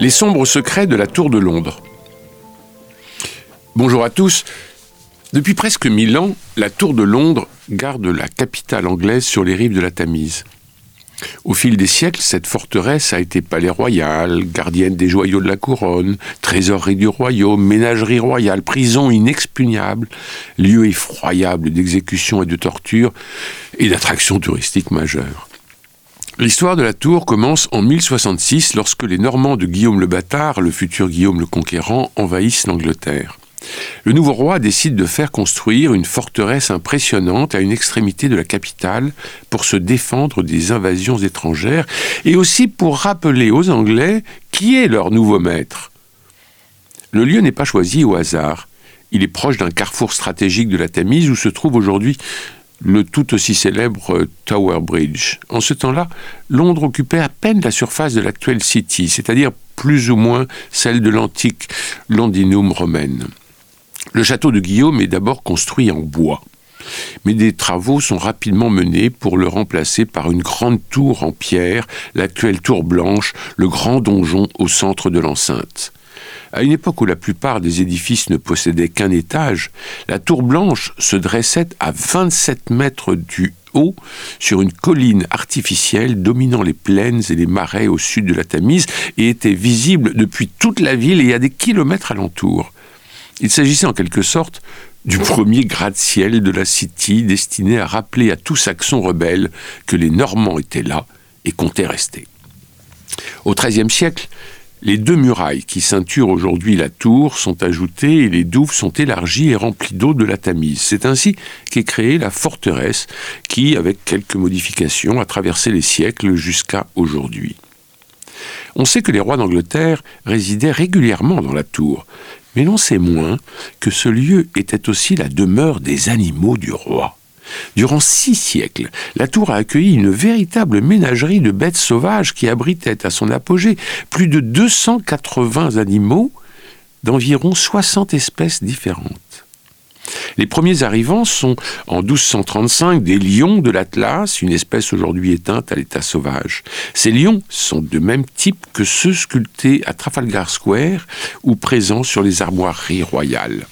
Les sombres secrets de la Tour de Londres. Bonjour à tous. Depuis presque mille ans, la Tour de Londres garde la capitale anglaise sur les rives de la Tamise. Au fil des siècles, cette forteresse a été palais royal, gardienne des joyaux de la couronne, trésorerie du royaume, ménagerie royale, prison inexpugnable, lieu effroyable d'exécution et de torture et d'attraction touristique majeure. L'histoire de la tour commence en 1066 lorsque les Normands de Guillaume le Bâtard, le futur Guillaume le Conquérant, envahissent l'Angleterre. Le nouveau roi décide de faire construire une forteresse impressionnante à une extrémité de la capitale pour se défendre des invasions étrangères et aussi pour rappeler aux Anglais qui est leur nouveau maître. Le lieu n'est pas choisi au hasard. Il est proche d'un carrefour stratégique de la Tamise où se trouve aujourd'hui le tout aussi célèbre Tower Bridge. En ce temps-là, Londres occupait à peine la surface de l'actuelle City, c'est-à-dire plus ou moins celle de l'antique Londinum romaine. Le château de Guillaume est d'abord construit en bois, mais des travaux sont rapidement menés pour le remplacer par une grande tour en pierre, l'actuelle tour blanche, le grand donjon au centre de l'enceinte. À une époque où la plupart des édifices ne possédaient qu'un étage, la tour blanche se dressait à 27 mètres du haut sur une colline artificielle dominant les plaines et les marais au sud de la Tamise et était visible depuis toute la ville et à des kilomètres alentour. Il s'agissait en quelque sorte du premier gratte-ciel de la City destiné à rappeler à tout Saxon rebelle que les Normands étaient là et comptaient rester. Au XIIIe siècle, les deux murailles qui ceinturent aujourd'hui la tour sont ajoutées et les douves sont élargies et remplies d'eau de la Tamise. C'est ainsi qu'est créée la forteresse qui, avec quelques modifications, a traversé les siècles jusqu'à aujourd'hui. On sait que les rois d'Angleterre résidaient régulièrement dans la tour, mais l'on sait moins que ce lieu était aussi la demeure des animaux du roi. Durant six siècles, la tour a accueilli une véritable ménagerie de bêtes sauvages qui abritait à son apogée plus de 280 animaux d'environ 60 espèces différentes. Les premiers arrivants sont en 1235 des lions de l'Atlas, une espèce aujourd'hui éteinte à l'état sauvage. Ces lions sont de même type que ceux sculptés à Trafalgar Square ou présents sur les armoiries royales.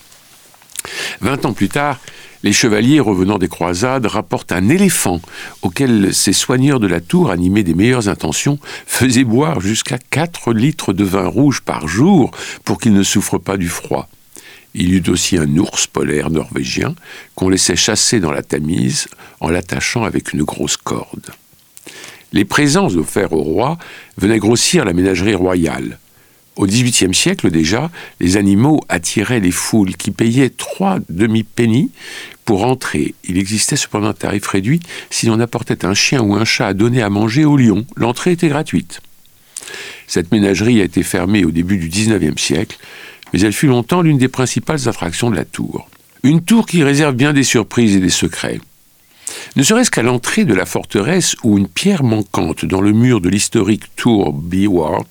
Vingt ans plus tard, les chevaliers revenant des croisades rapportent un éléphant auquel ces soigneurs de la tour, animés des meilleures intentions, faisaient boire jusqu'à 4 litres de vin rouge par jour pour qu'il ne souffre pas du froid. Il y eut aussi un ours polaire norvégien qu'on laissait chasser dans la Tamise en l'attachant avec une grosse corde. Les présents offerts au roi venaient grossir la ménagerie royale. Au XVIIIe siècle déjà, les animaux attiraient les foules qui payaient trois demi-pennies pour entrer. Il existait cependant un tarif réduit si l'on apportait un chien ou un chat à donner à manger au lion. L'entrée était gratuite. Cette ménagerie a été fermée au début du XIXe siècle, mais elle fut longtemps l'une des principales attractions de la tour. Une tour qui réserve bien des surprises et des secrets. Ne serait-ce qu'à l'entrée de la forteresse où une pierre manquante dans le mur de l'historique tour Bewart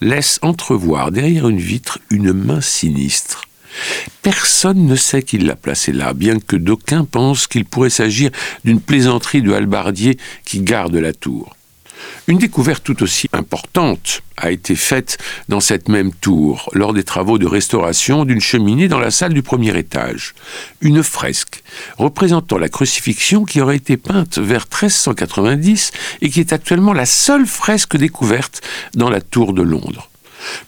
laisse entrevoir derrière une vitre une main sinistre. Personne ne sait qui l'a placée là, bien que d'aucuns pensent qu'il pourrait s'agir d'une plaisanterie de halbardier qui garde la tour. Une découverte tout aussi importante a été faite dans cette même tour lors des travaux de restauration d'une cheminée dans la salle du premier étage. Une fresque représentant la crucifixion qui aurait été peinte vers 1390 et qui est actuellement la seule fresque découverte dans la tour de Londres.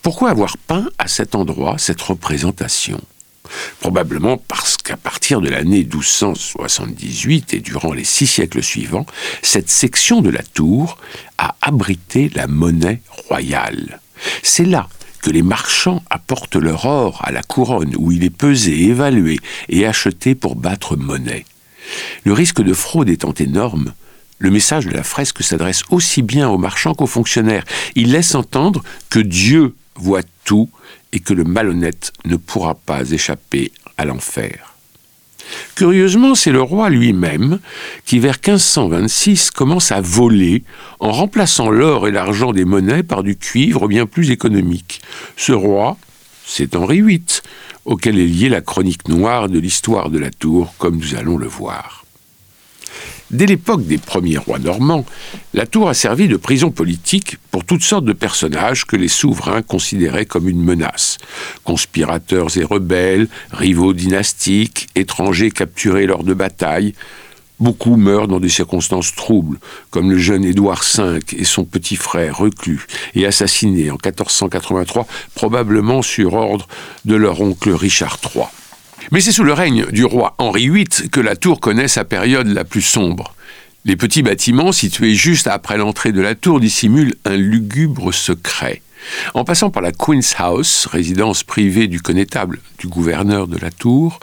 Pourquoi avoir peint à cet endroit cette représentation? Probablement parce qu'à partir de l'année 1278 et durant les six siècles suivants, cette section de la tour a abrité la monnaie royale. C'est là que les marchands apportent leur or à la couronne où il est pesé, évalué et acheté pour battre monnaie. Le risque de fraude étant énorme, le message de la fresque s'adresse aussi bien aux marchands qu'aux fonctionnaires. Il laisse entendre que Dieu voit tout et que le malhonnête ne pourra pas échapper à l'enfer. Curieusement, c'est le roi lui-même qui, vers 1526, commence à voler en remplaçant l'or et l'argent des monnaies par du cuivre bien plus économique. Ce roi, c'est Henri VIII, auquel est liée la chronique noire de l'histoire de la tour, comme nous allons le voir. Dès l'époque des premiers rois normands, la tour a servi de prison politique pour toutes sortes de personnages que les souverains considéraient comme une menace. Conspirateurs et rebelles, rivaux dynastiques, étrangers capturés lors de batailles. Beaucoup meurent dans des circonstances troubles, comme le jeune Édouard V et son petit frère reclus et assassinés en 1483, probablement sur ordre de leur oncle Richard III. Mais c'est sous le règne du roi Henri VIII que la tour connaît sa période la plus sombre. Les petits bâtiments situés juste après l'entrée de la tour dissimulent un lugubre secret. En passant par la Queen's House, résidence privée du connétable du gouverneur de la tour,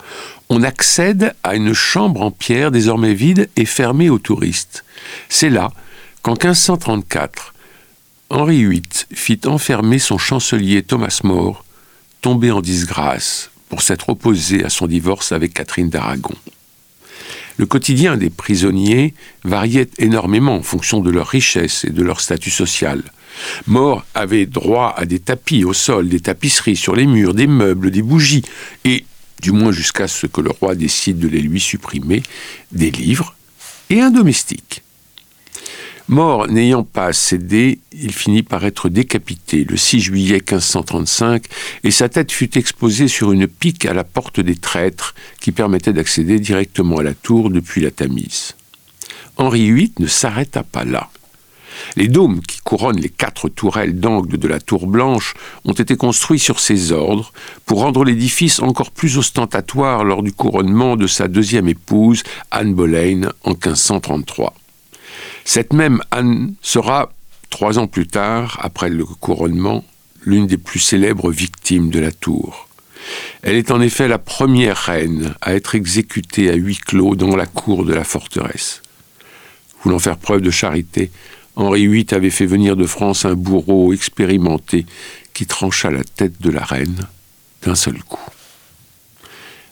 on accède à une chambre en pierre désormais vide et fermée aux touristes. C'est là qu'en 1534, Henri VIII fit enfermer son chancelier Thomas More, tombé en disgrâce pour s'être opposé à son divorce avec Catherine d'Aragon. Le quotidien des prisonniers variait énormément en fonction de leur richesse et de leur statut social. Mort avait droit à des tapis au sol, des tapisseries sur les murs, des meubles, des bougies, et, du moins jusqu'à ce que le roi décide de les lui supprimer, des livres et un domestique. Mort n'ayant pas cédé, il finit par être décapité le 6 juillet 1535 et sa tête fut exposée sur une pique à la porte des traîtres qui permettait d'accéder directement à la tour depuis la Tamise. Henri VIII ne s'arrêta pas là. Les dômes qui couronnent les quatre tourelles d'angle de la tour blanche ont été construits sur ses ordres pour rendre l'édifice encore plus ostentatoire lors du couronnement de sa deuxième épouse, Anne Boleyn, en 1533. Cette même Anne sera, trois ans plus tard, après le couronnement, l'une des plus célèbres victimes de la tour. Elle est en effet la première reine à être exécutée à huis clos dans la cour de la forteresse. Voulant faire preuve de charité, Henri VIII avait fait venir de France un bourreau expérimenté qui trancha la tête de la reine d'un seul coup.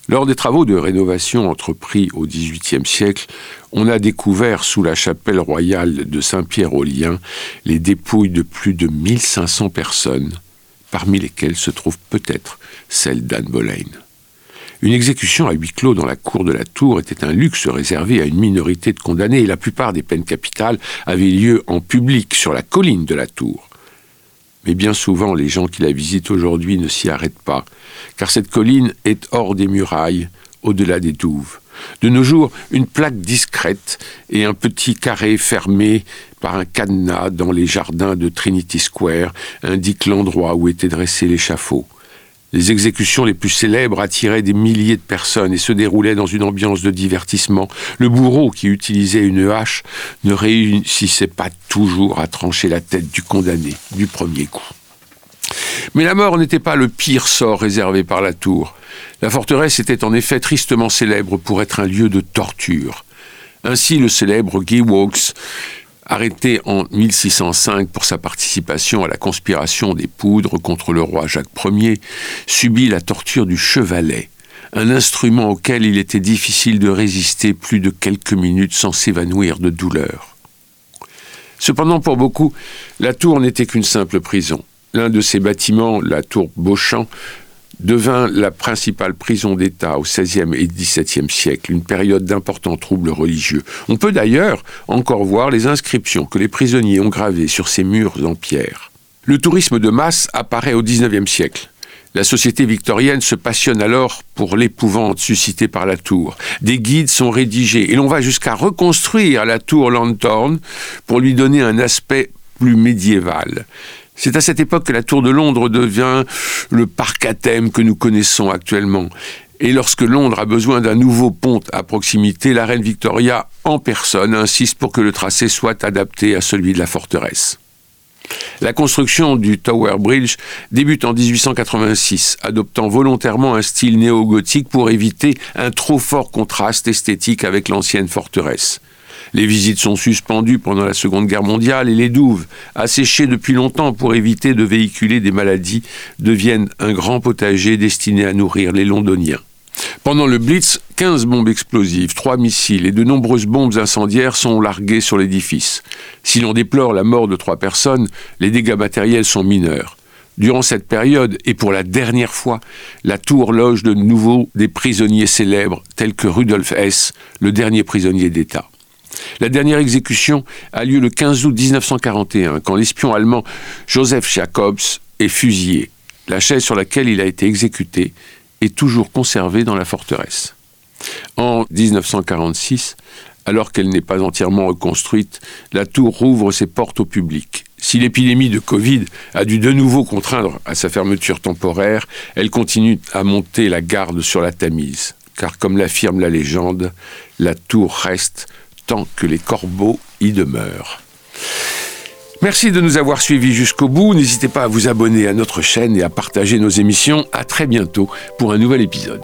Lors des travaux de rénovation entrepris au XVIIIe siècle, on a découvert sous la chapelle royale de Saint-Pierre-aux-Liens les dépouilles de plus de 1500 personnes, parmi lesquelles se trouve peut-être celle d'Anne Boleyn. Une exécution à huis clos dans la cour de la tour était un luxe réservé à une minorité de condamnés et la plupart des peines capitales avaient lieu en public sur la colline de la tour. Mais bien souvent, les gens qui la visitent aujourd'hui ne s'y arrêtent pas, car cette colline est hors des murailles, au-delà des douves. De nos jours, une plaque discrète et un petit carré fermé par un cadenas dans les jardins de Trinity Square indiquent l'endroit où était dressé l'échafaud. Les exécutions les plus célèbres attiraient des milliers de personnes et se déroulaient dans une ambiance de divertissement. Le bourreau qui utilisait une hache ne réussissait pas toujours à trancher la tête du condamné du premier coup. Mais la mort n'était pas le pire sort réservé par la tour. La forteresse était en effet tristement célèbre pour être un lieu de torture. Ainsi, le célèbre Guy Wawkes arrêté en 1605 pour sa participation à la conspiration des poudres contre le roi Jacques Ier, subit la torture du chevalet, un instrument auquel il était difficile de résister plus de quelques minutes sans s'évanouir de douleur. Cependant, pour beaucoup, la tour n'était qu'une simple prison. L'un de ces bâtiments, la tour Beauchamp, devint la principale prison d'État au XVIe et XVIIe siècle, une période d'importants troubles religieux. On peut d'ailleurs encore voir les inscriptions que les prisonniers ont gravées sur ces murs en pierre. Le tourisme de masse apparaît au XIXe siècle. La société victorienne se passionne alors pour l'épouvante suscitée par la tour. Des guides sont rédigés et l'on va jusqu'à reconstruire la tour Lanthorn pour lui donner un aspect plus médiéval. C'est à cette époque que la Tour de Londres devient le parc à thème que nous connaissons actuellement. Et lorsque Londres a besoin d'un nouveau pont à proximité, la reine Victoria, en personne, insiste pour que le tracé soit adapté à celui de la forteresse. La construction du Tower Bridge débute en 1886, adoptant volontairement un style néo-gothique pour éviter un trop fort contraste esthétique avec l'ancienne forteresse. Les visites sont suspendues pendant la Seconde Guerre mondiale et les douves, asséchées depuis longtemps pour éviter de véhiculer des maladies, deviennent un grand potager destiné à nourrir les Londoniens. Pendant le Blitz, 15 bombes explosives, 3 missiles et de nombreuses bombes incendiaires sont larguées sur l'édifice. Si l'on déplore la mort de trois personnes, les dégâts matériels sont mineurs. Durant cette période, et pour la dernière fois, la tour loge de nouveau des prisonniers célèbres tels que Rudolf Hess, le dernier prisonnier d'État. La dernière exécution a lieu le 15 août 1941, quand l'espion allemand Joseph Jacobs est fusillé. La chaise sur laquelle il a été exécuté est toujours conservée dans la forteresse. En 1946, alors qu'elle n'est pas entièrement reconstruite, la tour rouvre ses portes au public. Si l'épidémie de Covid a dû de nouveau contraindre à sa fermeture temporaire, elle continue à monter la garde sur la Tamise. Car comme l'affirme la légende, la tour reste tant que les corbeaux y demeurent. Merci de nous avoir suivis jusqu'au bout. N'hésitez pas à vous abonner à notre chaîne et à partager nos émissions. À très bientôt pour un nouvel épisode.